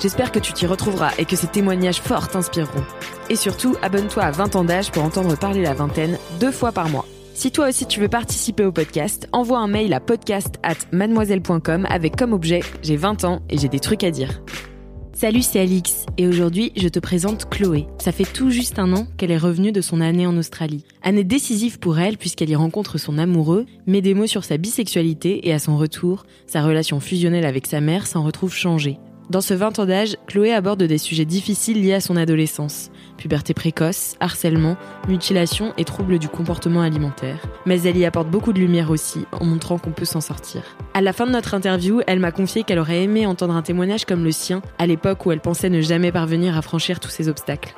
J'espère que tu t'y retrouveras et que ces témoignages forts t'inspireront. Et surtout, abonne-toi à 20 ans d'âge pour entendre parler la vingtaine deux fois par mois. Si toi aussi tu veux participer au podcast, envoie un mail à podcast at mademoiselle.com avec comme objet J'ai 20 ans et j'ai des trucs à dire. Salut, c'est Alix et aujourd'hui je te présente Chloé. Ça fait tout juste un an qu'elle est revenue de son année en Australie. Année décisive pour elle puisqu'elle y rencontre son amoureux, met des mots sur sa bisexualité et à son retour, sa relation fusionnelle avec sa mère s'en retrouve changée. Dans ce 20 ans d'âge, Chloé aborde des sujets difficiles liés à son adolescence. Puberté précoce, harcèlement, mutilation et troubles du comportement alimentaire. Mais elle y apporte beaucoup de lumière aussi, en montrant qu'on peut s'en sortir. À la fin de notre interview, elle m'a confié qu'elle aurait aimé entendre un témoignage comme le sien, à l'époque où elle pensait ne jamais parvenir à franchir tous ces obstacles.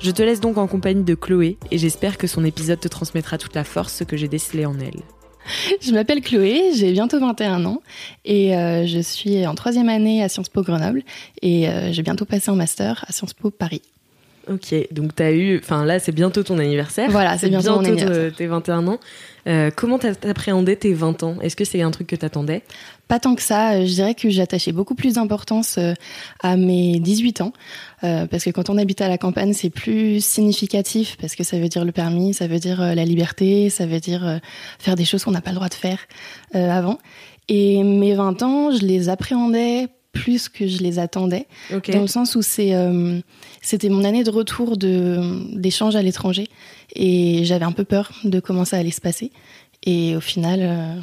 Je te laisse donc en compagnie de Chloé, et j'espère que son épisode te transmettra toute la force que j'ai décelée en elle. Je m'appelle Chloé, j'ai bientôt 21 ans et euh, je suis en troisième année à Sciences Po Grenoble et euh, j'ai bientôt passé en master à Sciences Po Paris. Ok, donc tu as eu, enfin là c'est bientôt ton anniversaire. Voilà, c'est bientôt, mon anniversaire. tes 21 ans. Euh, comment t'appréhendais tes 20 ans? Est-ce que c'est un truc que t'attendais? Pas tant que ça. Je dirais que j'attachais beaucoup plus d'importance euh, à mes 18 ans. Euh, parce que quand on habite à la campagne, c'est plus significatif parce que ça veut dire le permis, ça veut dire la liberté, ça veut dire faire des choses qu'on n'a pas le droit de faire avant. Et mes 20 ans, je les appréhendais plus que je les attendais, dans le sens où c'est c'était mon année de retour de d'échange à l'étranger et j'avais un peu peur de comment ça allait se passer. Et au final, euh,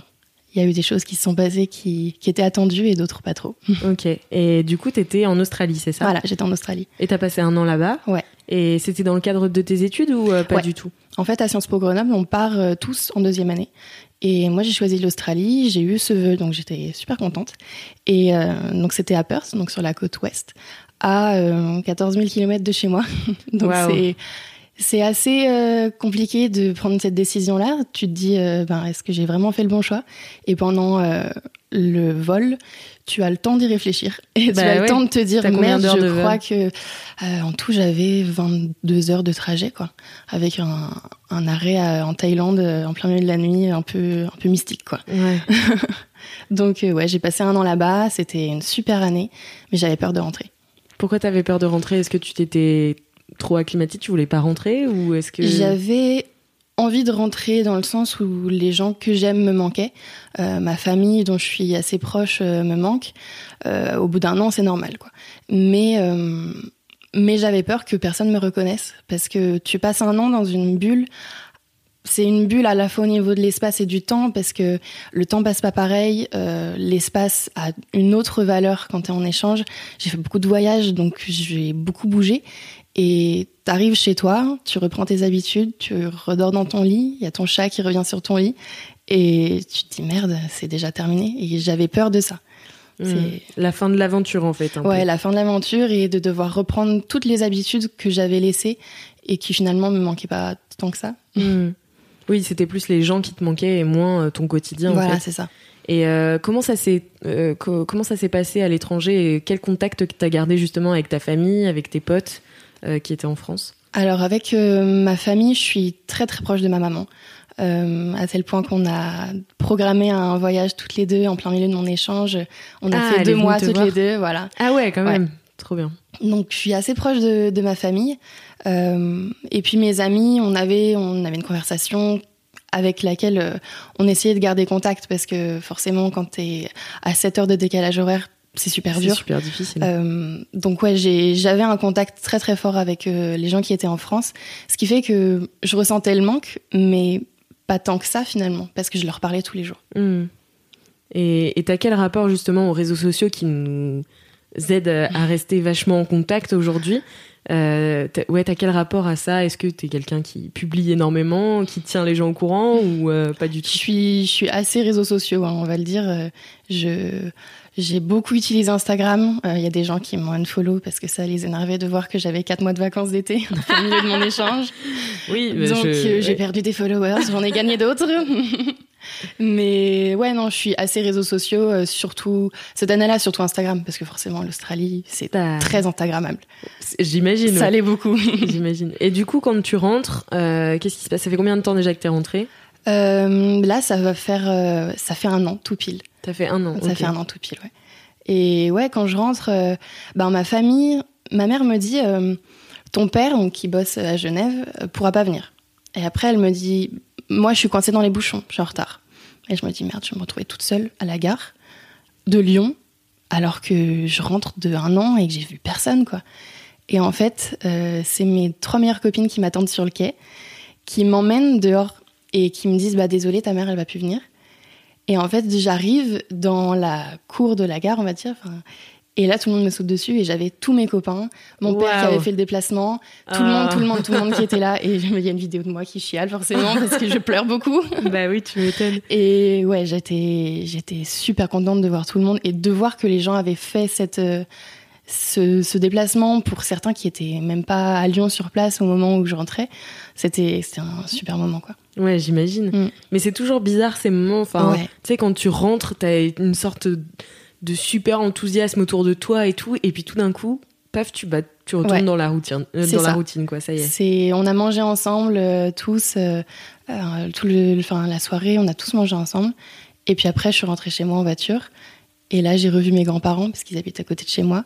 il y a eu des choses qui se sont passées qui, qui étaient attendues et d'autres pas trop. Ok. Et du coup, tu étais en Australie, c'est ça? Voilà, j'étais en Australie. Et tu as passé un an là-bas? Ouais. Et c'était dans le cadre de tes études ou euh, pas du tout? En fait, à Sciences Po Grenoble, on part euh, tous en deuxième année. Et moi, j'ai choisi l'Australie, j'ai eu ce vœu, donc j'étais super contente. Et donc, c'était à Perth, donc sur la côte ouest, à 14 000 km de chez moi. donc, c'est c'est assez euh, compliqué de prendre cette décision-là. Tu te dis, euh, ben, est-ce que j'ai vraiment fait le bon choix? Et pendant euh, le vol, tu as le temps d'y réfléchir. Et tu bah as le temps de te dire, merde, je crois que en tout, j'avais 22 heures de trajet, quoi. Avec un, un arrêt en Thaïlande en plein milieu de la nuit, un peu, un peu mystique, quoi. Ouais. Donc, ouais, j'ai passé un an là-bas. C'était une super année, mais j'avais peur de rentrer. Pourquoi tu avais peur de rentrer? Est-ce que tu t'étais trop acclimatique, tu voulais pas rentrer? Ou est-ce que j'avais envie de rentrer dans le sens où les gens que j'aime me manquaient, euh, ma famille dont je suis assez proche euh, me manque. Euh, au bout d'un an, c'est normal, quoi. Mais mais j'avais peur que personne me reconnaisse parce que tu passes un an dans une bulle. C'est une bulle à la fois au niveau de l'espace et du temps parce que le temps passe pas pareil, l'espace a une autre valeur quand tu es en échange. J'ai fait beaucoup de voyages donc j'ai beaucoup bougé et t'arrives chez toi, tu reprends tes habitudes, tu redors dans ton lit, il y a ton chat qui revient sur ton lit, et tu te dis merde, c'est déjà terminé. Et j'avais peur de ça. Hmm. C'est la fin de l'aventure en fait. ouais, la fin de l'aventure et de devoir reprendre toutes les habitudes que j'avais laissées et qui finalement me manquaient pas tant que ça. Hmm. Oui, c'était plus les gens qui te manquaient et moins euh, ton quotidien. Voilà, c'est ça. Et euh, comment ça s'est euh, comment ça s'est passé à l'étranger et quel contact t'as gardé justement avec ta famille, avec tes potes? Qui était en France Alors avec euh, ma famille, je suis très très proche de ma maman. Euh, à tel point qu'on a programmé un voyage toutes les deux en plein milieu de mon échange. On a ah, fait deux mois toutes les deux, voilà. Ah ouais, quand même, trop bien. Donc je suis assez proche de, de ma famille. Euh, et puis mes amis, on avait, on avait une conversation avec laquelle on essayait de garder contact parce que forcément quand tu es à 7 heures de décalage horaire, c'est super C'est dur. super difficile. Euh, donc ouais, j'avais un contact très très fort avec euh, les gens qui étaient en France, ce qui fait que je ressentais le manque, mais pas tant que ça finalement, parce que je leur parlais tous les jours. Hmm. Et t'as quel rapport justement aux réseaux sociaux qui nous aident à à rester vachement en contact aujourd'hui? Euh, Ouais, t'as quel rapport à ça? Est-ce que t'es quelqu'un qui publie énormément, qui tient les gens au courant ou euh, pas du Je tout suis, je suis assez réseaux sociaux, hein, on va le dire. Je, j'ai beaucoup utilisé Instagram. Euh, Il y a des gens qui m'ont unfollow parce que ça les énervait de voir que j'avais quatre mois de vacances d'été au milieu de mon échange. Oui, bah, Donc je- euh, j'ai ouais. perdu des followers, j'en ai gagné d'autres. Mais ouais, non, je suis assez réseaux sociaux, euh, surtout cette année-là, surtout Instagram, parce que forcément l'Australie, c'est T'as- très Instagrammable. J'imagine. Ça l'est beaucoup. J'imagine. Et du coup, quand tu rentres, euh, qu'est-ce qui se passe? Ça fait combien de temps déjà que t'es rentrée? Euh, là, ça va faire, euh, ça fait un an tout pile. Ça fait un an. Ça fait un an tout pile, ouais. Et ouais, quand je rentre, euh, ben ma famille, ma mère me dit, euh, ton père, donc, qui bosse à Genève, euh, pourra pas venir. Et après, elle me dit, moi, je suis coincée dans les bouchons, je suis en retard. Et je me dis, merde, je vais me retrouver toute seule à la gare de Lyon, alors que je rentre de un an et que j'ai vu personne, quoi. Et en fait, euh, c'est mes trois meilleures copines qui m'attendent sur le quai, qui m'emmènent dehors et qui me disent, bah désolé, ta mère, elle va plus venir. Et en fait, j'arrive dans la cour de la gare, on va dire. Et là, tout le monde me saute dessus et j'avais tous mes copains, mon père qui avait fait le déplacement, tout le monde, tout le monde, tout le monde qui était là. Et il y a une vidéo de moi qui chiale forcément parce que je pleure beaucoup. bah oui, tu m'étonnes. Et ouais, j'étais, j'étais super contente de voir tout le monde et de voir que les gens avaient fait cette, euh, ce, ce déplacement pour certains qui étaient même pas à Lyon sur place au moment où je rentrais. C'était, un super moment, quoi. Ouais, j'imagine. Mm. Mais c'est toujours bizarre ces moments. Enfin, Ouais. tu sais, quand tu rentres, t'as une sorte de super enthousiasme autour de toi et tout, et puis tout d'un coup, paf, tu bah, tu retournes Ouais. dans la routine, euh, dans la ça. routine, quoi. Ça y est. C'est, on a mangé ensemble euh, tous, euh, tout le, enfin la soirée, on a tous mangé ensemble. Et puis après, je suis rentrée chez moi en voiture. Et là, j'ai revu mes grands-parents parce qu'ils habitent à côté de chez moi.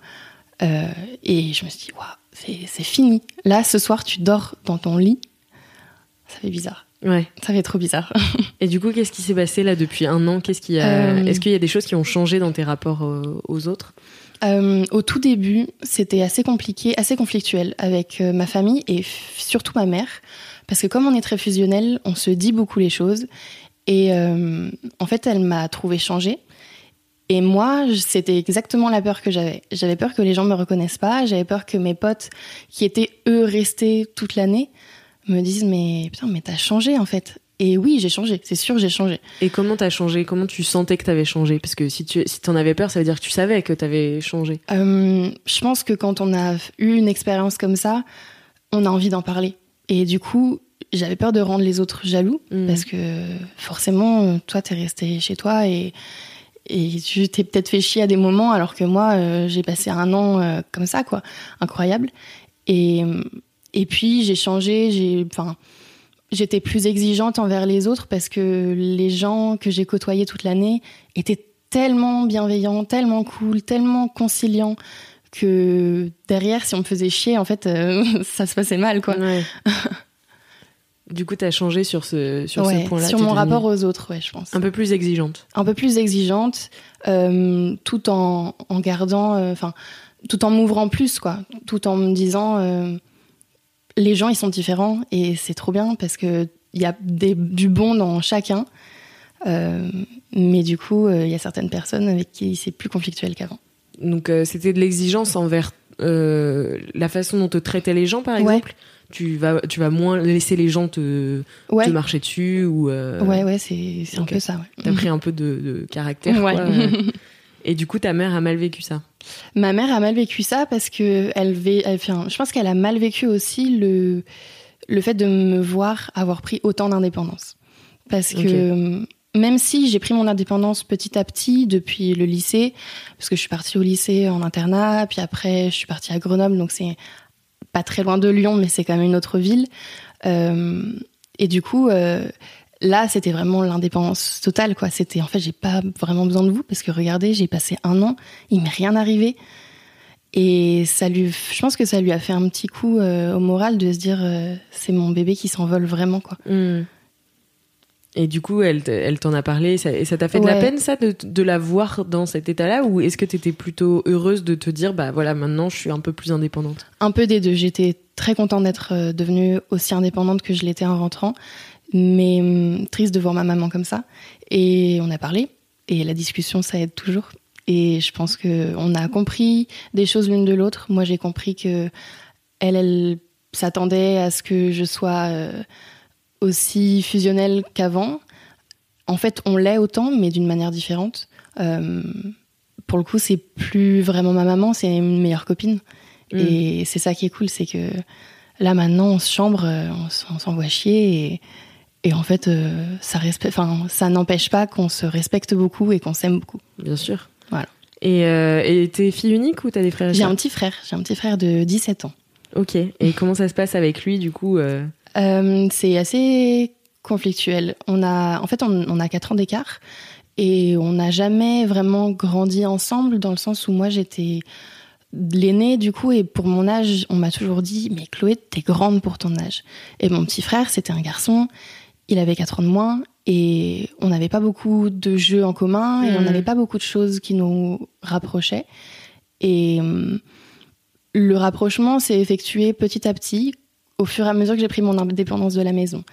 Euh, et je me suis dit, waouh, c'est, fini. Là, ce soir, tu dors dans ton lit. Ça fait bizarre. Ouais. Ça fait trop bizarre. Et du coup, qu'est-ce qui s'est passé là depuis un an? Qu'est-ce qui a... Euh, Est-ce qu'il y a des choses qui ont changé dans tes rapports euh, aux autres? Au tout début, c'était assez compliqué, assez conflictuel avec ma famille et surtout ma mère. Parce que comme on est très fusionnel, on se dit beaucoup les choses. Et en fait, elle m'a trouvé changée. Et moi, c'était exactement la peur que j'avais. J'avais peur que les gens me reconnaissent pas. J'avais peur que mes potes, qui étaient eux restés toute l'année, me disent mais putain, mais t'as changé en fait. Et oui, j'ai changé. C'est sûr, j'ai changé. Et comment t'as changé? Comment tu sentais que t'avais changé? Parce que si tu si t'en avais peur, ça veut dire que tu savais que t'avais changé. Euh, je pense que quand on a eu une expérience comme ça, on a envie d'en parler. Et du coup, j'avais peur de rendre les autres jaloux Mm. parce que forcément, toi, t'es resté chez toi et, et tu t'es peut-être fait chier à des moments alors que moi, euh, j'ai passé un an euh, comme ça, quoi. Incroyable. Et, et puis, j'ai changé, j'ai, enfin, j'étais plus exigeante envers les autres parce que les gens que j'ai côtoyés toute l'année étaient tellement bienveillants, tellement cool, tellement conciliants que derrière, si on me faisait chier, en fait, euh, ça se passait mal, quoi. Ouais. du coup, t'as changé sur ce sur Ouais, ce point-là. sur mon rapport aux autres, ouais, je pense. un peu plus exigeante. Un peu plus exigeante, euh, tout en, en gardant, euh, enfin, tout en m'ouvrant plus, quoi. Tout en me disant, euh, les gens, ils sont différents et c'est trop bien parce que il y a des, du bon dans chacun. Mais du coup, il y a certaines personnes avec qui c'est plus conflictuel qu'avant. Donc c'était de l'exigence envers euh, la façon dont te traitaient les gens, par Ouais. exemple. Tu vas tu vas moins laisser les gens te, Ouais, te marcher dessus ou euh, ouais, ouais, c'est un peu ça. Ouais. t'as pris un peu de, de caractère. Quoi. Et du coup, ta mère a mal vécu ça? Ma mère a mal vécu ça parce que elle, vé- enfin, je pense qu'elle a mal vécu aussi le, le fait de me voir avoir pris autant d'indépendance. Parce que euh, même si j'ai pris mon indépendance petit à petit depuis le lycée, parce que je suis partie au lycée en internat, puis après je suis partie à Grenoble, donc c'est pas très loin de Lyon, mais c'est quand même une autre ville. Euh, et du coup, euh, là, c'était vraiment l'indépendance totale, quoi. C'était, en fait, j'ai pas vraiment besoin de vous parce que regardez, j'ai passé un an, il m'est rien arrivé. Et ça lui, je pense que ça lui a fait un petit coup euh, au moral de se dire, c'est mon bébé qui s'envole vraiment, quoi. Hmm. Et du coup, elle, elle t'en a parlé et ça t'a fait de la peine, ça, de, de la voir dans cet état-là Ou est-ce que t'étais plutôt heureuse de te dire, bah voilà, maintenant je suis un peu plus indépendante? Un peu des deux. J'étais très contente d'être euh, devenue aussi indépendante que je l'étais en rentrant, mais hum, triste de voir ma maman comme ça. Et on a parlé, et la discussion, ça aide toujours. Et je pense que on a compris des choses l'une de l'autre. Moi, j'ai compris que elle, elle s'attendait à ce que je sois euh, aussi fusionnelle qu'avant. En fait, on l'est autant, mais d'une manière différente. Euh, pour le coup, c'est plus vraiment ma maman, c'est une meilleure copine. Mm. Et c'est ça qui est cool, c'est que là maintenant, on se chambre, euh, on s'envoie chier et, et en fait, euh, ça, ça n'empêche pas qu'on se respecte beaucoup et qu'on s'aime beaucoup. Bien sûr. Voilà. Et euh, t'es fille unique ou t'as des frères J'ai un petit frère, j'ai un petit frère de 17 ans. Ok. Et comment ça se passe avec lui, du coup euh, Euh, c'est assez conflictuel. On a, en fait, on, on a 4 ans d'écart et on n'a jamais vraiment grandi ensemble dans le sens où moi j'étais l'aînée du coup et pour mon âge, on m'a toujours dit mais Chloé, t'es grande pour ton âge. Et mon petit frère, c'était un garçon, il avait 4 ans de moins et on n'avait pas beaucoup de jeux en commun et on Mhm. n'avait pas beaucoup de choses qui nous rapprochaient. Et hum, le rapprochement s'est effectué petit à petit au fur et à mesure que j'ai pris mon indépendance de la maison.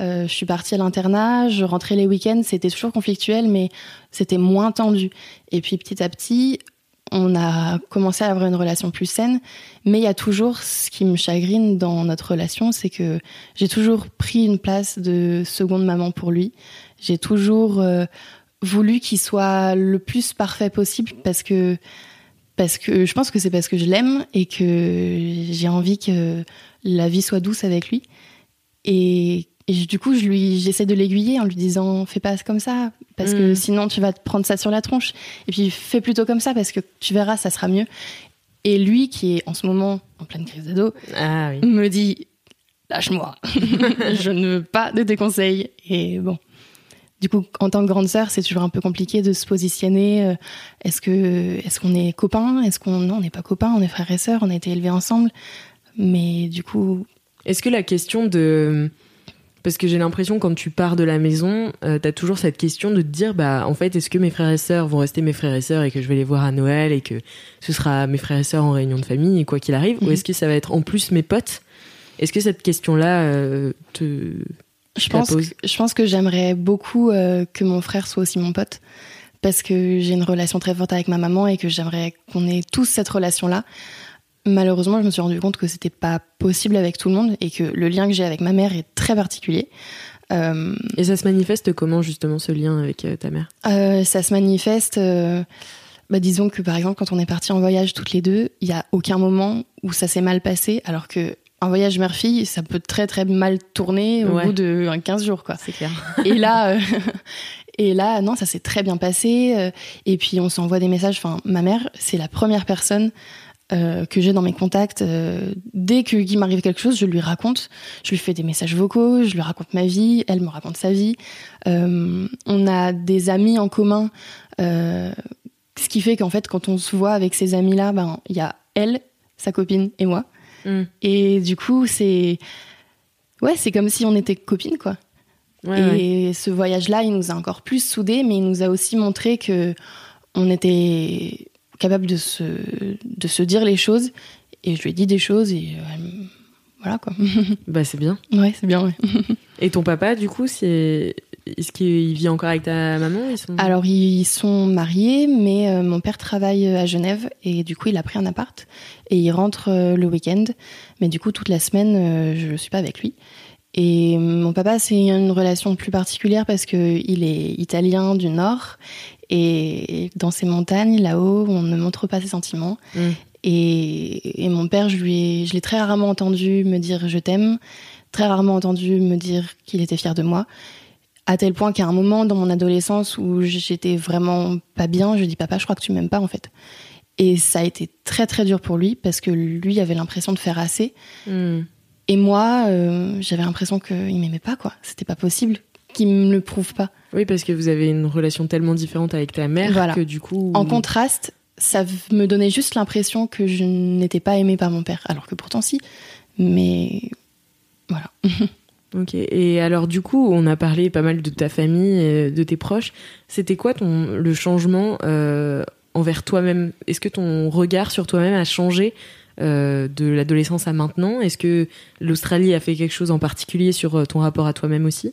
Euh, je suis partie à l'internat, je rentrais les week-ends, c'était toujours conflictuel, mais c'était moins tendu. Et puis petit à petit, on a commencé à avoir une relation plus saine, mais il y a toujours ce qui me chagrine dans notre relation, c'est que j'ai toujours pris une place de seconde maman pour lui. J'ai toujours euh, voulu qu'il soit le plus parfait possible parce que parce que je pense que c'est parce que je l'aime et que j'ai envie que la vie soit douce avec lui. Et, et du coup, je lui, j'essaie de l'aiguiller en lui disant fais pas comme ça parce que Mm. sinon tu vas te prendre ça sur la tronche. Et puis fais plutôt comme ça parce que tu verras, ça sera mieux. Et lui, qui est en ce moment en pleine crise d'ado, Ah oui. me dit lâche-moi, je ne veux pas de tes conseils. Et bon, du coup, en tant que grande sœur, c'est toujours un peu compliqué de se positionner. euh, Est-ce que est-ce qu'on est copains Est-ce qu'on non, on n'est pas copains On est frères et sœurs. On a été élevés ensemble. Mais du coup, Est-ce que la question de parce que j'ai l'impression quand tu pars de la maison, euh, t'as toujours cette question de te dire bah en fait est-ce que mes frères et sœurs vont rester mes frères et sœurs et que je vais les voir à Noël et que ce sera mes frères et sœurs en réunion de famille et quoi qu'il arrive ou Mhm. est-ce que ça va être en plus mes potes? Est-ce que cette question-là euh, te je pense que, je pense que j'aimerais beaucoup euh, que mon frère soit aussi mon pote parce que j'ai une relation très forte avec ma maman et que j'aimerais qu'on ait tous cette relation-là. Malheureusement, je me suis rendu compte que c'était pas possible avec tout le monde et que le lien que j'ai avec ma mère est très particulier. Euh, et ça se manifeste comment justement ce lien avec euh, ta mère? Euh, ça se manifeste. bah, disons que par exemple, quand on est partis en voyage toutes les deux, il y a aucun moment où ça s'est mal passé, alors que un voyage mère-fille, ça peut très très mal tourner au Ouais. bout de euh, 15 jours, quoi. C'est clair. Et là, euh, et là, non, ça s'est très bien passé. euh, et puis on s'envoie des messages. Enfin, ma mère, c'est la première personne euh, que j'ai dans mes contacts. dès que qu'il m'arrive quelque chose, je lui raconte. Je lui fais des messages vocaux. Je lui raconte ma vie. Elle me raconte sa vie. On a des amis en commun. ce qui fait qu'en fait, quand on se voit avec ces amis-là, ben il y a elle, sa copine et moi. Mm. Et du coup, c'est ouais, c'est comme si on était copines, quoi. Ouais, ouais. et ce voyage-là, il nous a encore plus soudés, mais il nous a aussi montré que on était capable de se, de se dire les choses. Et je lui ai dit des choses et euh, voilà quoi. Bah c'est bien. ouais, c'est bien. Ouais. Et ton papa du coup c'est est-ce qu'il vit encore avec ta maman Ils sont... Alors ils sont mariés, mais euh, mon père travaille à Genève et du coup il a pris un appart et il rentre euh, le week-end. Mais du coup toute la semaine euh, je suis pas avec lui. Et mon papa c'est une relation plus particulière parce que il est italien du nord et dans ces montagnes là-haut on ne montre pas ses sentiments. Mm. Et, et mon père je l'ai très rarement entendu me dire je t'aime, très rarement entendu me dire qu'il était fier de moi à tel point qu'à un moment dans mon adolescence où j'étais vraiment pas bien, je dis papa, je crois que tu m'aimes pas en fait. Et ça a été très très dur pour lui parce que lui avait l'impression de faire assez Hmm. et moi euh, j'avais l'impression qu'il m'aimait pas quoi. C'était pas possible qu'il me le prouve pas. Oui parce que vous avez une relation tellement différente avec ta mère Voilà. que du coup En contraste, ça me donnait juste l'impression que je n'étais pas aimée par mon père, alors que pourtant si. Mais voilà. Ok. Et alors du coup, on a parlé pas mal de ta famille, de tes proches. C'était quoi le changement euh, envers toi-même? Est-ce que ton regard sur toi-même a changé euh, de l'adolescence à maintenant? Est-ce que l'Australie a fait quelque chose en particulier sur euh, ton rapport à toi-même aussi?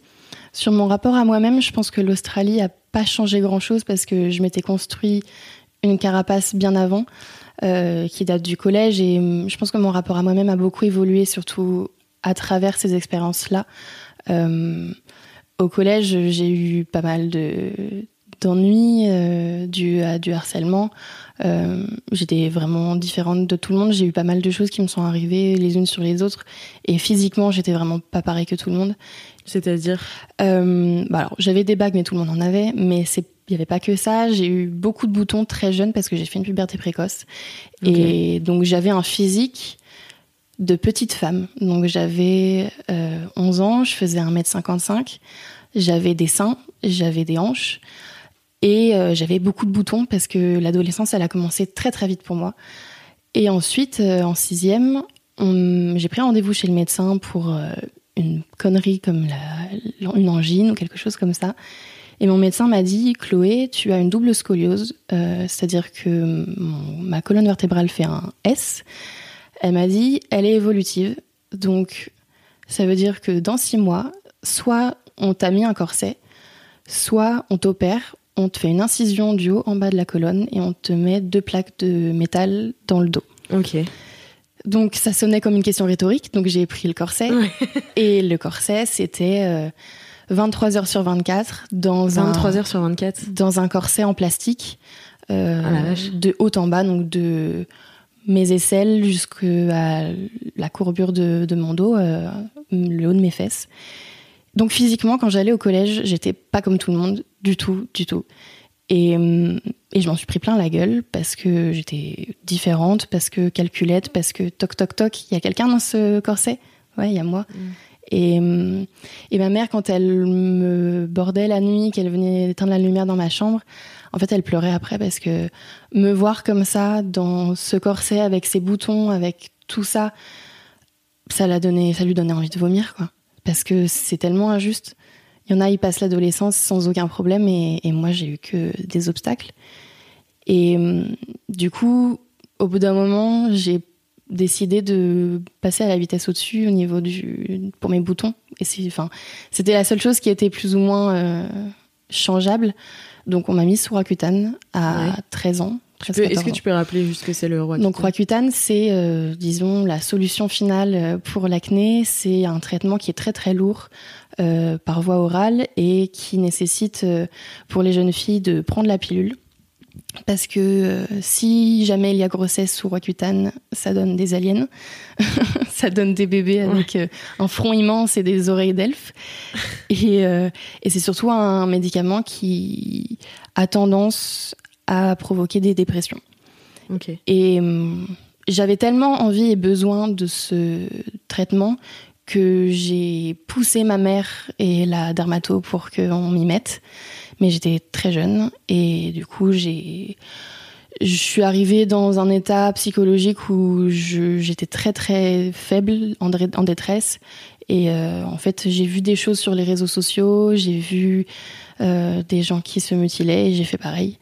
Sur mon rapport à moi-même, je pense que l'Australie a pas changé grand-chose parce que je m'étais construit une carapace bien avant, qui date du collège, et hum, je pense que mon rapport à moi-même a beaucoup évolué, surtout à travers ces expériences-là. au collège, j'ai eu pas mal de d'ennuis euh, dû à du harcèlement. Euh, j'étais vraiment différente de tout le monde. J'ai eu pas mal de choses qui me sont arrivées les unes sur les autres. Et physiquement, j'étais vraiment pas pareil que tout le monde. C'est-à-dire euh, bah alors, J'avais des bagues, mais tout le monde en avait. Mais c'est il n'y avait pas que ça. J'ai eu beaucoup de boutons très jeunes parce que j'ai fait une puberté précoce. Et donc j'avais un physique de petite femme. Donc j'avais 11 ans, je faisais 1m55. J'avais des seins, j'avais des hanches. Et euh, j'avais beaucoup de boutons parce que l'adolescence, elle a commencé très très vite pour moi. Et ensuite, euh, en sixième, j'ai pris rendez-vous chez le médecin pour euh, une connerie comme une angine ou quelque chose comme ça. Et mon médecin m'a dit, Chloé, tu as une double scoliose, c'est-à-dire que ma colonne vertébrale fait un S. Elle m'a dit, elle est évolutive, donc ça veut dire que dans six mois, soit on t'a mis un corset, soit on t'opère, on te fait une incision du haut en bas de la colonne et on te met deux plaques de métal dans le dos. Ok. Donc ça sonnait comme une question rhétorique, donc j'ai pris le corset. et le corset, c'était 23 euh, heures sur 24 dans 23 heures sur 24 dans un corset en plastique euh, ah de haut en bas, donc de mes aisselles jusqu'à la courbure de, mon dos, euh, le haut de mes fesses. Donc physiquement, quand j'allais au collège, j'étais pas comme tout le monde, du tout, du tout. Et, hum, et je m'en suis pris plein la gueule parce que j'étais différente, parce que calculette, parce que toc toc toc, il y a quelqu'un dans ce corset? Ouais, il y a moi. Mm. Et, hum, et ma mère, quand elle me bordait la nuit, qu'elle venait éteindre la lumière dans ma chambre, en fait, elle pleurait après parce que me voir comme ça, dans ce corset, avec ses boutons, avec tout ça, ça, l'a donné, ça lui donnait envie de vomir, quoi parce que c'est tellement injuste. Il y en a, ils passent l'adolescence sans aucun problème et, moi, j'ai eu que des obstacles. Et hum, du coup, au bout d'un moment, j'ai décidé de passer à la vitesse au-dessus au niveau du pour mes boutons. Et c'était la seule chose qui était plus ou moins euh, changeable. Donc, on m'a mis sous Rakuten à 13 ans. Est-ce que tu peux rappeler juste que c'est le Roaccutane Donc Roaccutane, c'est, euh, disons, la solution finale euh, pour l'acné. C'est un traitement qui est très très lourd euh, par voie orale et qui nécessite pour les jeunes filles de prendre la pilule. Parce que si jamais il y a grossesse sous Roaccutane, ça donne des aliens, ça donne des bébés avec un front immense et des oreilles d'elfe. Et, et c'est surtout un médicament qui a tendance à provoquer des dépressions. Et hum, j'avais tellement envie et besoin de ce traitement que j'ai poussé ma mère et la dermato pour qu'on m'y mette. Mais j'étais très jeune et du coup, j'ai. Je suis arrivée dans un état psychologique où j'étais très très faible, en, en détresse. Et euh, en fait, j'ai vu des choses sur les réseaux sociaux, j'ai vu euh, des gens qui se mutilaient et j'ai fait pareil.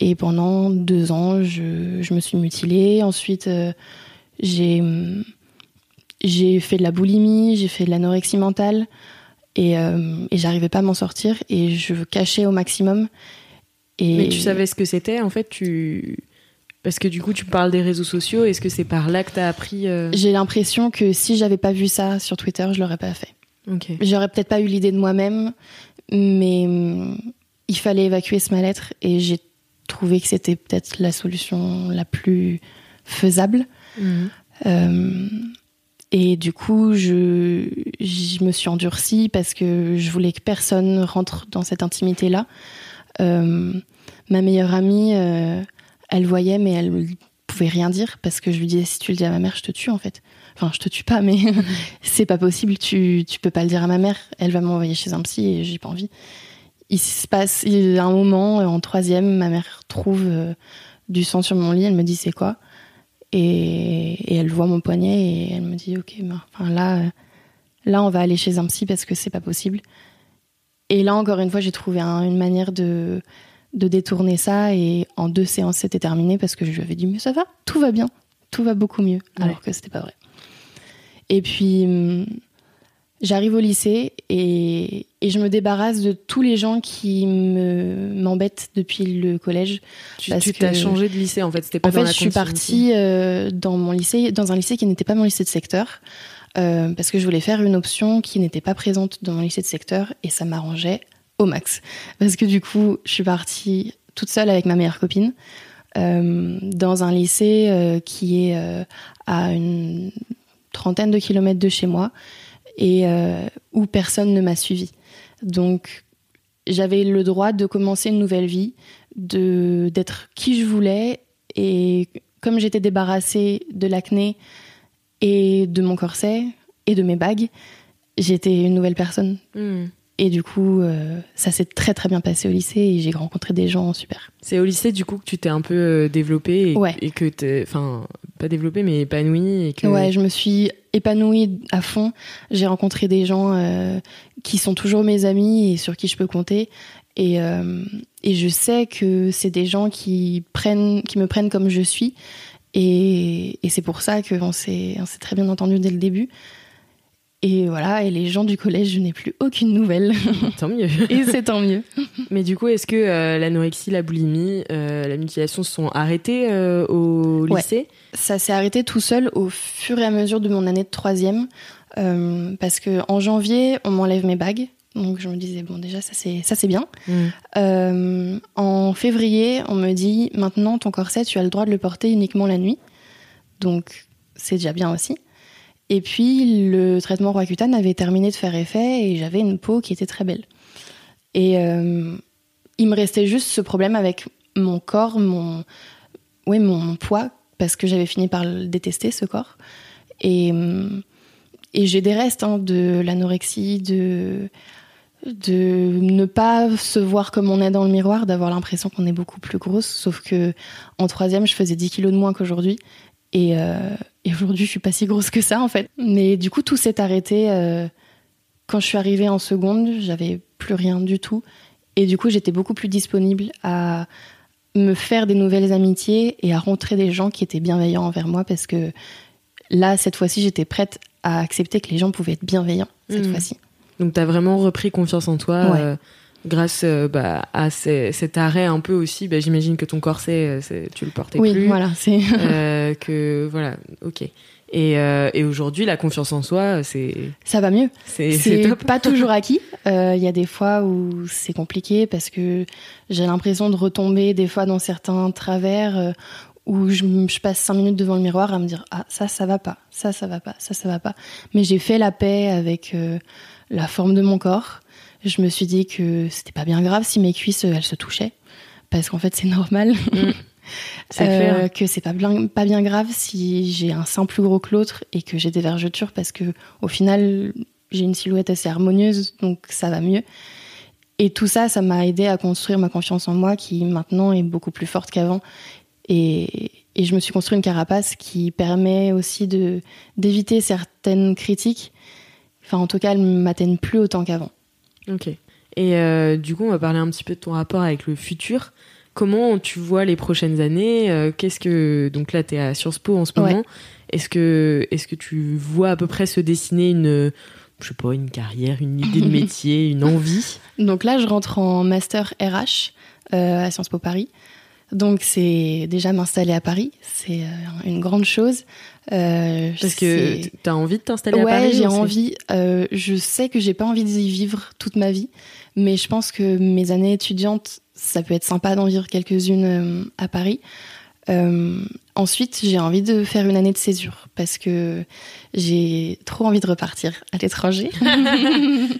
Et pendant deux ans, je, je me suis mutilée. Ensuite, euh, j'ai j'ai fait de la boulimie, j'ai fait de l'anorexie mentale et, euh, et j'arrivais pas à m'en sortir et je cachais au maximum. Et Mais tu savais ce que c'était en fait tu parce que du coup tu parles des réseaux sociaux, est-ce que c'est par là que tu as appris euh? J'ai l'impression que si j'avais pas vu ça sur Twitter, je l'aurais pas fait. J'aurais peut-être pas eu l'idée de moi-même, mais il fallait évacuer ce mal-être et j'ai trouvé que c'était peut-être la solution la plus faisable. Mhm. Euh, et du coup, je, me suis endurcie parce que je voulais que personne rentre dans cette intimité-là. Euh, ma meilleure amie, euh, elle voyait, mais elle pouvait rien dire parce que je lui disais si tu le dis à ma mère, je te tue en fait. Enfin, je te tue pas, mais c'est pas possible. Tu, tu peux pas le dire à ma mère. Elle va m'envoyer chez un psy et j'ai pas envie il se passe il, un moment en troisième, ma mère trouve euh, du sang sur mon lit. Elle me dit c'est quoi? Et, elle voit mon poignet et elle me dit ok, enfin là, euh, là on va aller chez un psy parce que c'est pas possible. Et là encore une fois j'ai trouvé une manière de de détourner ça et en deux séances c'était terminé parce que je lui avais dit mais ça va, tout va bien, tout va beaucoup mieux, alors que c'était pas vrai. Et puis hum, j'arrive au lycée et, et, je me débarrasse de tous les gens qui me m'embêtent depuis le collège. Tu, parce tu as changé de lycée en fait, c'était pas en fait, je suis partie euh, dans mon lycée, dans un lycée qui n'était pas mon lycée de secteur. Euh, parce que je voulais faire une option qui n'était pas présente dans mon lycée de secteur et ça m'arrangeait au max. Parce que du coup, je suis partie toute seule avec ma meilleure copine euh, dans un lycée qui est à une trentaine de kilomètres de chez moi et euh, où personne ne m'a suivi. Donc, j'avais le droit de commencer une nouvelle vie, de d'être qui je voulais et comme j'étais débarrassée de l'acné et de mon corset et de mes bagues, j'étais une nouvelle personne. Hmm. Et du coup, euh, ça s'est très très bien passé au lycée et j'ai rencontré des gens super. C'est au lycée du coup que tu t'es un peu euh, développée et, ouais. et que t'es, enfin, pas développée mais épanouie et que. Ouais, je me suis épanouie à fond. J'ai rencontré des gens euh, qui sont toujours mes amis et sur qui je peux compter. Et, euh, et je sais que c'est des gens qui prennent, qui me prennent comme je suis. Et, et c'est pour ça qu'on s'est, on s'est très bien entendu dès le début. Et voilà, et les gens du collège, je n'ai plus aucune nouvelle. Tant mieux. et c'est tant mieux. Mais du coup, est-ce que euh, l'anorexie, la boulimie, euh, la mutilation se sont arrêtées euh, au Ouais. lycée? Ça s'est arrêté tout seul au fur et à mesure de mon année de troisième. parce que en janvier, on m'enlève mes bagues. Donc je me disais, bon, déjà, ça c'est, ça, c'est bien. Mm. En février, on me dit, maintenant, ton corset, tu as le droit de le porter uniquement la nuit. Donc c'est déjà bien aussi. Et puis, le traitement Roaccutane avait terminé de faire effet et j'avais une peau qui était très belle. Et euh, il me restait juste ce problème avec mon corps, mon, oui, mon poids, parce que j'avais fini par le détester, ce corps. Et, euh, et j'ai des restes hein, de l'anorexie, de, de ne pas se voir comme on est dans le miroir, d'avoir l'impression qu'on est beaucoup plus grosse. Sauf que en troisième, je faisais 10 kilos de moins qu'aujourd'hui. Et, euh, et aujourd'hui, je suis pas si grosse que ça, en fait. Mais du coup, tout s'est arrêté euh, quand je suis arrivée en seconde. J'avais plus rien du tout. Et du coup, j'étais beaucoup plus disponible à me faire des nouvelles amitiés et à rencontrer des gens qui étaient bienveillants envers moi parce que là, cette fois-ci, j'étais prête à accepter que les gens pouvaient être bienveillants cette Mhm. fois-ci. Donc t'as vraiment repris confiance en toi Ouais. euh, grâce euh, bah, à ces- cet arrêt un peu aussi. Bah, J'imagine que ton corset, euh, tu le portais Oui, plus. voilà, c'est Euh, que voilà, ok. Et, euh, et aujourd'hui, la confiance en soi, c'est ça va mieux. c'est pas toujours acquis. Il y a des fois où c'est compliqué parce que j'ai l'impression de retomber des fois dans certains travers où je, passe cinq minutes devant le miroir à me dire ah ça ça va pas, ça ça va pas, ça ça va pas. Mais j'ai fait la paix avec euh, la forme de mon corps. Je me suis dit que c'était pas bien grave si mes cuisses euh, elles se touchaient parce qu'en fait c'est normal. C'est Euh, que c'est pas bien, pas bien grave si j'ai un sein plus gros que l'autre et que j'ai des vergetures parce que au final j'ai une silhouette assez harmonieuse donc ça va mieux. Et tout ça, ça m'a aidé à construire ma confiance en moi qui maintenant est beaucoup plus forte qu'avant. Et, et je me suis construit une carapace qui permet aussi de d'éviter certaines critiques. Enfin, en tout cas, elles m'atteignent plus autant qu'avant. Ok. Et euh, du coup, on va parler un petit peu de ton rapport avec le futur. Comment tu vois les prochaines années Euh, Qu'est-ce que donc là, t'es à Sciences Po en ce Ouais. moment. Est-ce que est-ce que tu vois à peu près se dessiner une je sais pas une carrière, une idée de métier, une envie? Donc là, je rentre en master RH euh, à Sciences Po Paris. Donc c'est déjà m'installer à Paris, c'est euh, une grande chose. Euh, Parce que c'est- t'as envie de t'installer à ouais, Paris j'ai ou c'est- envie. euh, je sais que j'ai pas envie d'y vivre toute ma vie, mais je pense que mes années étudiantes, ça peut être sympa d'en vivre quelques-unes euh, à Paris. Euh, ensuite, j'ai envie de faire une année de césure parce que j'ai trop envie de repartir à l'étranger.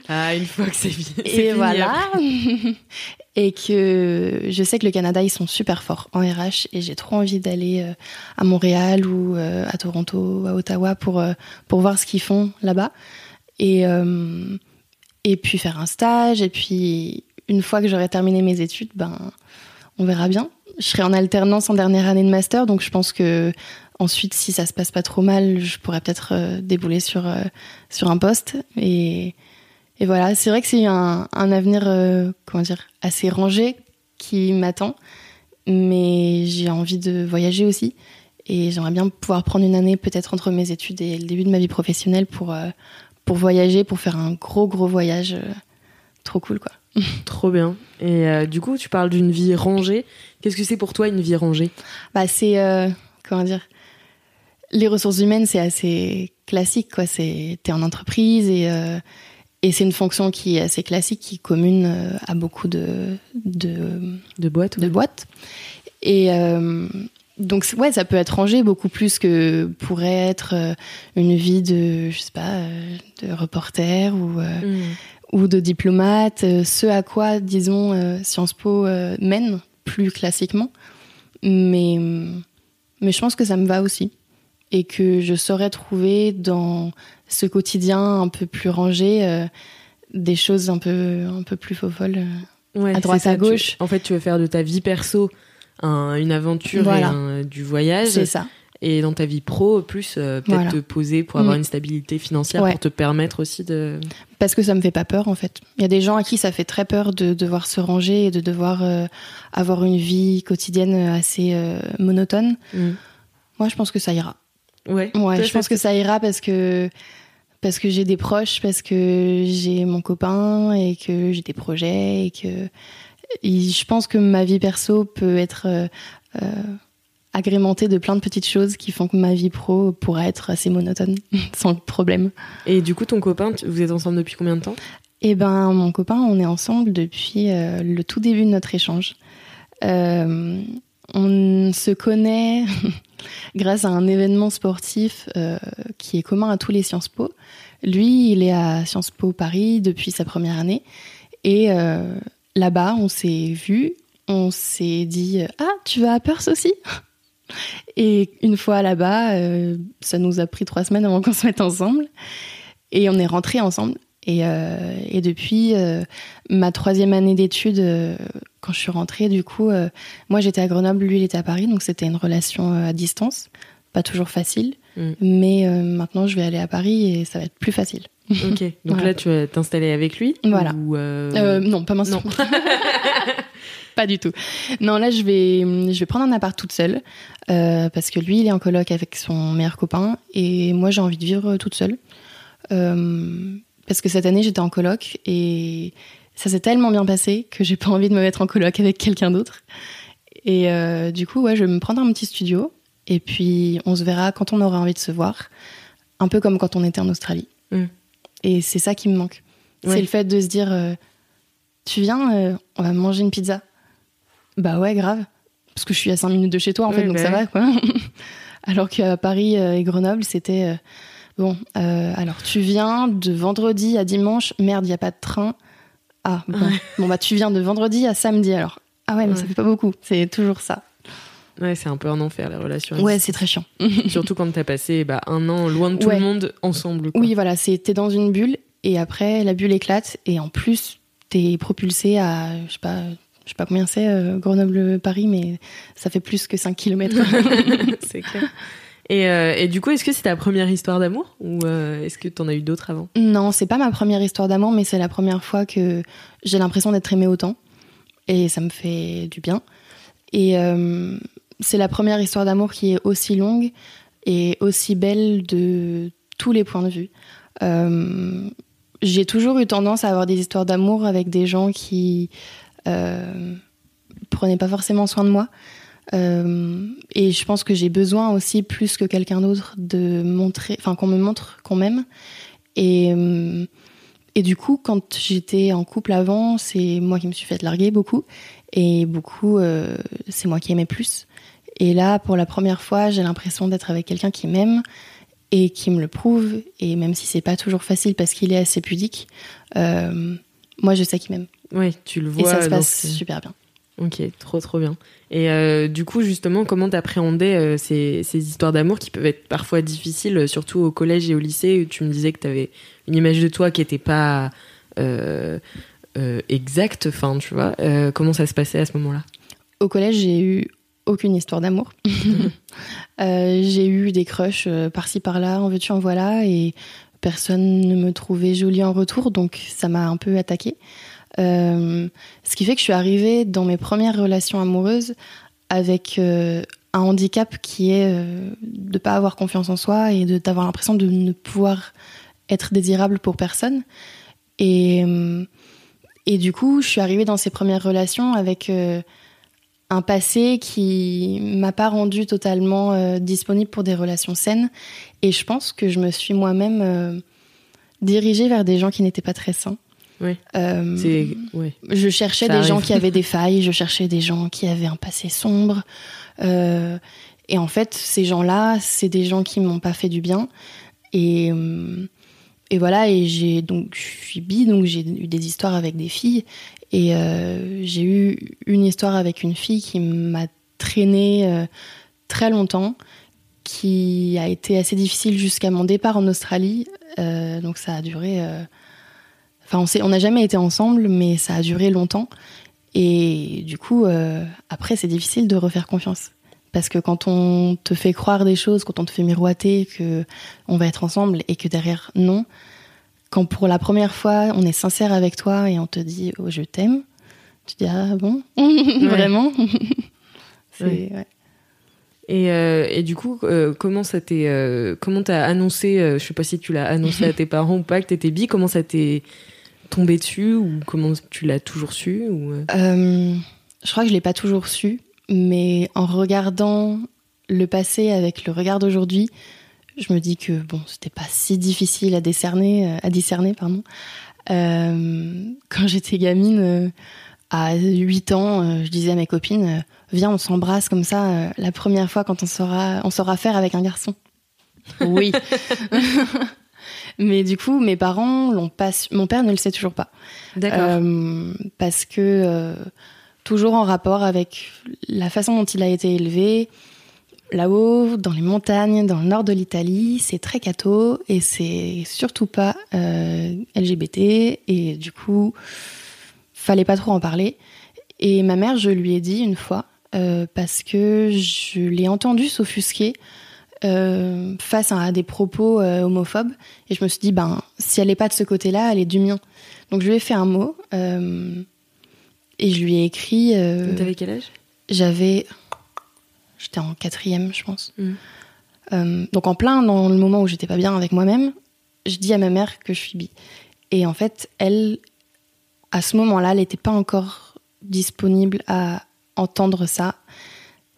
Ah, une fois que c'est fini. c'est Et voilà. après. et que je sais que le Canada, ils sont super forts en RH et j'ai trop envie d'aller euh, à Montréal ou euh, à Toronto, à Ottawa pour, pour voir ce qu'ils font là-bas. Et, euh, et puis faire un stage. Et puis, une fois que j'aurai terminé mes études, ben, on verra bien. Je serai en alternance en dernière année de master, donc je pense que ensuite, si ça se passe pas trop mal, je pourrais peut-être euh, débouler sur, euh, sur un poste. Et, voilà, c'est vrai que c'est un, un avenir, euh, comment dire, assez rangé qui m'attend, mais j'ai envie de voyager aussi. Et j'aimerais bien pouvoir prendre une année peut-être entre mes études et le début de ma vie professionnelle pour, pour voyager, pour faire un gros, gros voyage. trop cool, quoi. Trop bien. Et euh, du coup, tu parles d'une vie rangée. Qu'est-ce que c'est pour toi une vie rangée? Bah, c'est euh, comment dire? Les ressources humaines, c'est assez classique, quoi. C'est t'es en entreprise et euh, et c'est une fonction qui est assez classique, qui commune à beaucoup de de, de boîtes. De boîtes. Et donc ouais, ça peut être rangé beaucoup plus que pourrait être une vie de je sais pas de reporter ou mmh ou de diplomate, euh, ce à quoi, disons, euh, Sciences Po euh, mène plus classiquement. Mais, mais je pense que ça me va aussi. Et que je saurais trouver dans ce quotidien un peu plus rangé des choses un peu, un peu plus folles à droite, à gauche. en fait, tu veux faire de ta vie perso une aventure et du voyage. C'est ça et dans ta vie pro plus euh, peut-être te poser pour avoir mm. une stabilité financière pour te permettre aussi de parce que ça me fait pas peur en fait. Il y a des gens à qui ça fait très peur de devoir se ranger et de devoir euh, avoir une vie quotidienne assez euh, monotone. Mm. moi je pense que ça ira. Ouais. Ouais je pense que ça ira parce que parce que j'ai des proches parce que j'ai mon copain et que j'ai des projets et que je pense que ma vie perso peut être agrémenté de plein de petites choses qui font que ma vie pro pourra être assez monotone, sans problème. Et du coup, ton copain, vous êtes ensemble depuis combien de temps? Eh ben, mon copain, on est ensemble depuis euh, le tout début de notre échange. Euh, on se connaît grâce à un événement sportif euh, qui est commun à tous les Sciences Po. Lui, il est à Sciences Po Paris depuis sa première année. Et là-bas, on s'est vu, on s'est dit Ah, tu vas à Perth aussi? Et une fois là-bas, euh, ça nous a pris trois semaines avant qu'on se mette ensemble. Et on est rentrés ensemble. Et, euh, et depuis euh, ma troisième année d'études, quand je suis rentrée, du coup, moi j'étais à Grenoble, lui il était à Paris, donc c'était une relation à distance, pas toujours facile. Mm. Mais maintenant je vais aller à Paris et ça va être plus facile. Ok, donc là tu vas t'installer avec lui Voilà. non, pas maintenant. pas du tout. Non, là, je vais, je vais prendre un appart toute seule euh, parce que lui, il est en coloc avec son meilleur copain et moi, j'ai envie de vivre toute seule. Euh, parce que cette année, j'étais en coloc et ça s'est tellement bien passé que j'ai pas envie de me mettre en coloc avec quelqu'un d'autre. Et euh, du coup, ouais, je vais me prendre un petit studio et puis on se verra quand on aura envie de se voir, un peu comme quand on était en Australie. Mm. Et c'est ça qui me manque. C'est le fait de se dire, tu viens, on va manger une pizza. Bah ouais, grave. Parce que je suis à 5 minutes de chez toi, en fait, donc ça va, quoi. alors qu'à Paris euh, et Grenoble, c'était. Euh, bon, euh, alors tu viens de vendredi à dimanche, merde, il n'y a pas de train. Ah, bon. bah tu viens de vendredi à samedi, alors. Ah ouais, mais ça fait pas beaucoup, c'est toujours ça. Ouais, c'est un peu un enfer, les relations. Ouais, c'est très chiant. Surtout quand t'as passé bah, un an loin de tout le monde ensemble. Oui, voilà, t'es dans une bulle et après la bulle éclate et en plus t'es propulsé à, je sais pas, je sais pas combien c'est euh, Grenoble-Paris, mais ça fait plus que 5 km. c'est clair. Et, euh, et, du coup, est-ce que c'est ta première histoire d'amour ou euh, est-ce que tu en as eu d'autres avant? Non, c'est pas ma première histoire d'amour, mais c'est la première fois que j'ai l'impression d'être aimée autant. Et ça me fait du bien. Et c'est la première histoire d'amour qui est aussi longue et aussi belle de tous les points de vue. j'ai toujours eu tendance à avoir des histoires d'amour avec des gens qui euh, prenez pas forcément soin de moi. Euh, et je pense que j'ai besoin aussi, plus que quelqu'un d'autre, de montrer, enfin qu'on me montre qu'on m'aime. Et, euh, et du coup, quand j'étais en couple avant, c'est moi qui me suis fait larguer beaucoup. Et beaucoup, c'est moi qui aimais plus. Et là, pour la première fois, j'ai l'impression d'être avec quelqu'un qui m'aime et qui me le prouve. Et même si c'est pas toujours facile parce qu'il est assez pudique, moi je sais qu'il m'aime. Oui, tu le vois. Et ça se passe super bien. Ok, trop trop bien. Et euh, du coup, justement, comment t'appréhendais euh, ces, ces histoires d'amour qui peuvent être parfois difficiles, surtout au collège et au lycée, où tu me disais que tu avais une image de toi qui n'était pas euh, exacte, enfin, tu vois. comment ça se passait à ce moment-là? Au collège, j'ai eu aucune histoire d'amour. Euh, j'ai eu des crushs euh, par-ci par-là, en veux-tu, en voilà, et personne ne me trouvait jolie en retour, donc ça m'a un peu attaquée. Euh, ce qui fait que je suis arrivée dans mes premières relations amoureuses avec un handicap qui est de ne pas avoir confiance en soi et d'avoir l'impression de ne pouvoir être désirable pour personne. Et, et du coup, je suis arrivée dans ces premières relations avec un passé qui m'a pas rendu totalement euh, disponible pour des relations saines. Et je pense que je me suis moi-même euh, dirigée vers des gens qui n'étaient pas très sains. Euh. Je cherchais des gens qui avaient des failles, je cherchais des gens qui avaient un passé sombre. et en fait, ces gens-là, c'est des gens qui m'ont pas fait du bien. Et, et voilà, et j'ai donc je suis bi, donc j'ai eu des histoires avec des filles. Et euh, j'ai eu une histoire avec une fille qui m'a traînée euh, très longtemps, qui a été assez difficile jusqu'à mon départ en Australie. Euh, donc ça a duré. Enfin, on n'a jamais été ensemble, mais ça a duré longtemps. Et du coup, après, c'est difficile de refaire confiance. Parce que quand on te fait croire des choses, quand on te fait miroiter que on va être ensemble et que derrière, non, quand pour la première fois, on est sincère avec toi et on te dit oh, je t'aime, tu dis ah bon, vraiment? Et, euh, et, du coup, euh, comment ça t'est, euh, comment t'as annoncé, je sais pas si tu l'as annoncé à tes parents ou pas que t'étais bi, comment ça t'est tombé dessus ou comment tu l'as toujours su ou Je crois que je l'ai pas toujours su, mais en regardant le passé avec le regard d'aujourd'hui, je me dis que bon, c'était pas si difficile à discerner, euh, à discerner pardon. Euh, quand j'étais gamine, euh, à 8 ans, je disais à mes copines, viens, on s'embrasse comme ça la première fois quand on saura, on saura faire avec un garçon. Oui. Mais du coup, mes parents l'ont pas. Mon père ne le sait toujours pas. D'accord. parce que toujours en rapport avec la façon dont il a été élevé, Là-haut, dans les montagnes, dans le nord de l'Italie, c'est très catho et c'est surtout pas euh, LGBT et du coup, fallait pas trop en parler. Et ma mère, je lui ai dit une fois euh, parce que je l'ai entendu s'offusquer euh, face à des propos homophobes et je me suis dit ben si elle est pas de ce côté-là, elle est du mien. Donc je lui ai fait un mot et je lui ai écrit. T'avais quel âge? J'avais J'étais en quatrième, je pense. Mm. Euh, donc en plein dans le moment où j'étais pas bien avec moi-même, je dis à ma mère que je suis bi. Et en fait, elle, à ce moment-là, elle n'était pas encore disponible à entendre ça.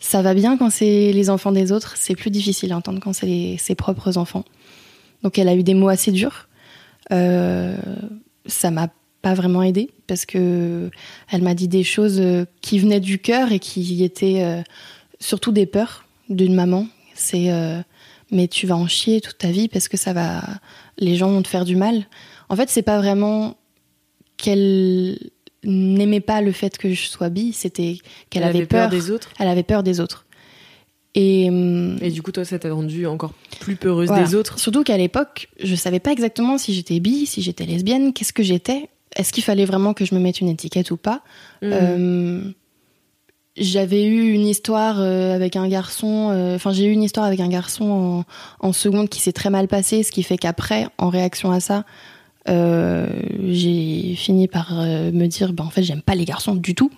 Ça va bien quand c'est les enfants des autres, c'est plus difficile à entendre quand c'est ses propres enfants. Donc elle a eu des mots assez durs. Euh, ça m'a pas vraiment aidé parce que elle m'a dit des choses qui venaient du cœur et qui étaient euh, surtout des peurs d'une maman. C'est euh, mais tu vas en chier toute ta vie parce que ça va, les gens vont te faire du mal. En fait, c'est pas vraiment qu'elle n'aimait pas le fait que je sois bi, c'était qu'elle avait, peur, des autres? Elle avait peur des autres. Et, hum, et du coup, toi, ça t'a rendu encore plus peureuse des autres? Surtout qu'à l'époque, je savais pas exactement si j'étais bi, si j'étais lesbienne, qu'est-ce que j'étais. Est-ce qu'il fallait vraiment que je me mette une étiquette ou pas? Mmh. hum, j'avais eu une histoire euh, avec un garçon, euh, enfin j'ai eu une histoire avec un garçon en, seconde qui s'est très mal passé, ce qui fait qu'après, en réaction à ça, j'ai fini par me dire, bah, en fait j'aime pas les garçons du tout.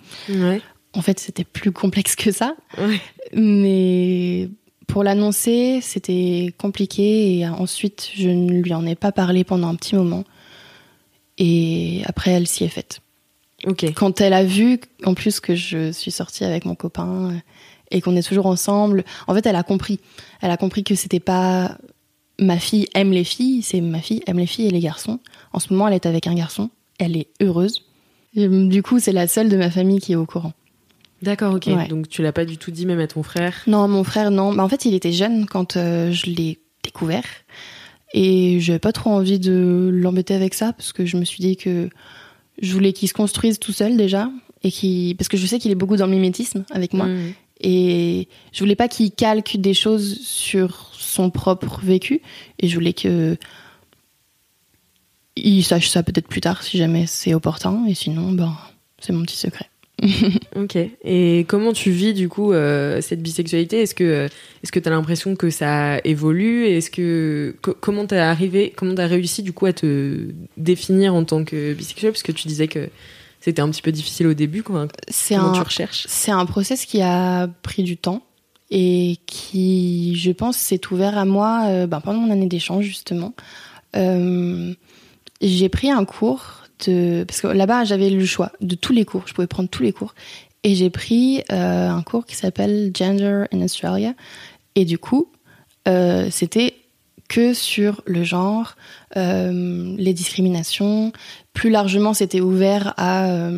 En fait c'était plus complexe que ça. Mais pour l'annoncer, c'était compliqué et ensuite je ne lui en ai pas parlé pendant un petit moment. Et après elle s'y est faite. Quand elle a vu, en plus, que je suis sortie avec mon copain euh, et qu'on est toujours ensemble, en fait, elle a compris. Elle a compris que c'était pas ma fille aime les filles, c'est ma fille aime les filles et les garçons. En ce moment, elle est avec un garçon. Elle est heureuse. du coup, c'est la seule de ma famille qui est au courant. D'accord, ok. Donc tu l'as pas du tout dit même à ton frère? Non, mon frère, non. Bah, en fait, il était jeune quand euh, je l'ai découvert. Et j'avais pas trop envie de l'embêter avec ça parce que je me suis dit que je voulais qu'il se construise tout seul déjà et qui parce que je sais qu'il est beaucoup dans le mimétisme avec moi mm. et je voulais pas qu'il calque des choses sur son propre vécu et je voulais que il sache ça peut-être plus tard si jamais c'est opportun et sinon ben c'est mon petit secret. ok. Et comment tu vis du coup euh, cette bisexualité? Est-ce que est-ce que t'as l'impression que ça évolue? Est-ce que comment t'as arrivé Comment t'as réussi du coup à te définir en tant que bisexuel? Parce que tu disais que c'était un petit peu difficile au début. C'est comment un, tu recherches? C'est un process qui a pris du temps et qui, je pense, s'est ouvert à moi euh, ben, pendant mon année d'échange justement. Euh, j'ai pris un cours de parce que là-bas j'avais le choix de tous les cours, je pouvais prendre tous les cours et j'ai pris euh, un cours qui s'appelle Gender in Australia et du coup euh, c'était que sur le genre, euh, les discriminations. Plus largement, c'était ouvert à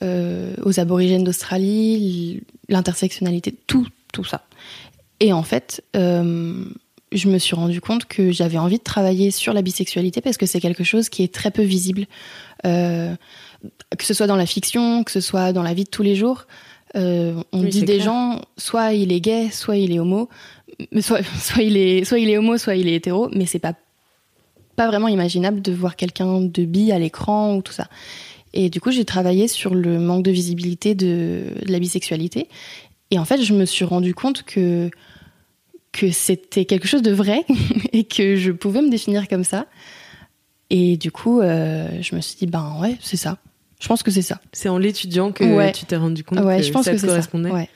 aux aborigènes d'Australie, l'intersectionnalité, tout, tout ça. Et en fait, je me suis rendu compte que j'avais envie de travailler sur la bisexualité parce que c'est quelque chose qui est très peu visible, euh, que ce soit dans la fiction, que ce soit dans la vie de tous les jours. Euh, on Oui, dit des clair. gens, soit il est gay, soit il est homo, mais soit, soit il est, soit il est homo, soit il est hétéro, mais c'est pas pas vraiment imaginable de voir quelqu'un de bi à l'écran ou tout ça. Et du coup, j'ai travaillé sur le manque de visibilité de, de la bisexualité. Et en fait, je me suis rendu compte que que c'était quelque chose de vrai et que je pouvais me définir comme ça. Et du coup, euh, je me suis dit, ben ouais, c'est ça. Je pense que c'est ça. C'est en l'étudiant que Ouais. tu t'es rendu compte Ouais, que je pense ça que te ça. correspondait. Ouais,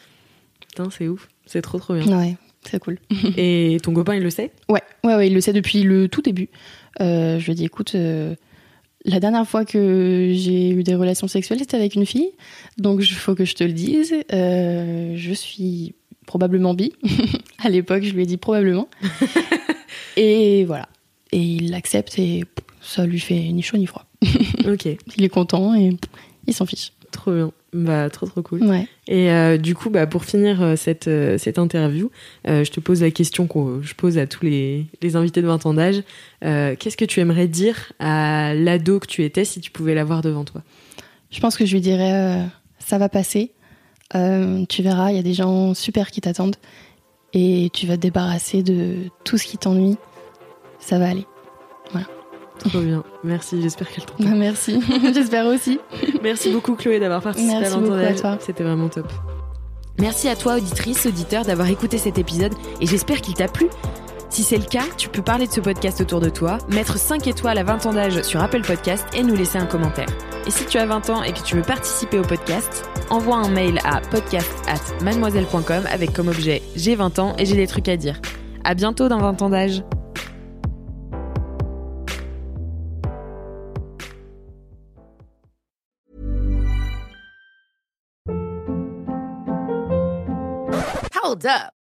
Putain, c'est ouf. C'est trop trop bien. ouais, c'est cool. Et ton copain, il le sait? Ouais, ouais, ouais, il le sait depuis le tout début. Euh, je lui ai dit, écoute, euh, la dernière fois que j'ai eu des relations sexuelles, c'était avec une fille. Donc, il faut que je te le dise. Je suis probablement bi. à l'époque, je lui ai dit probablement. et voilà. Et il l'accepte et ça lui fait ni chaud ni froid. Ok, Il est content et il s'en fiche. trop bien. Bah, trop trop cool. Ouais. Et euh, du coup, bah, pour finir euh, cette, euh, cette interview, je te pose la question que je pose à tous les, les invités de 20 ans d'âge. Qu'est-ce que tu aimerais dire à l'ado que tu étais si tu pouvais l'avoir devant toi? Je pense que je lui dirais ça va passer. Euh, tu verras, il y a des gens super qui t'attendent et tu vas te débarrasser de tout ce qui t'ennuie. Ça va aller. Trop bien. Merci, j'espère qu'elle t'entend. Bah, merci. J'espère aussi. Merci beaucoup Chloé d'avoir participé Merci à 20 ans beaucoup à d'âge. toi. C'était vraiment top. Merci à toi, auditrice, auditeur, d'avoir écouté cet épisode et j'espère qu'il t'a plu. Si c'est le cas, tu peux parler de ce podcast autour de toi, mettre 5 étoiles à 20 ans d'âge sur Apple Podcast et nous laisser un commentaire. Et si tu as 20 ans et que tu veux participer au podcast, envoie un mail à podcast at mademoiselle.com avec comme objet j'ai 20 ans et j'ai des trucs à dire. À bientôt dans 20 ans d'âge. Hold up.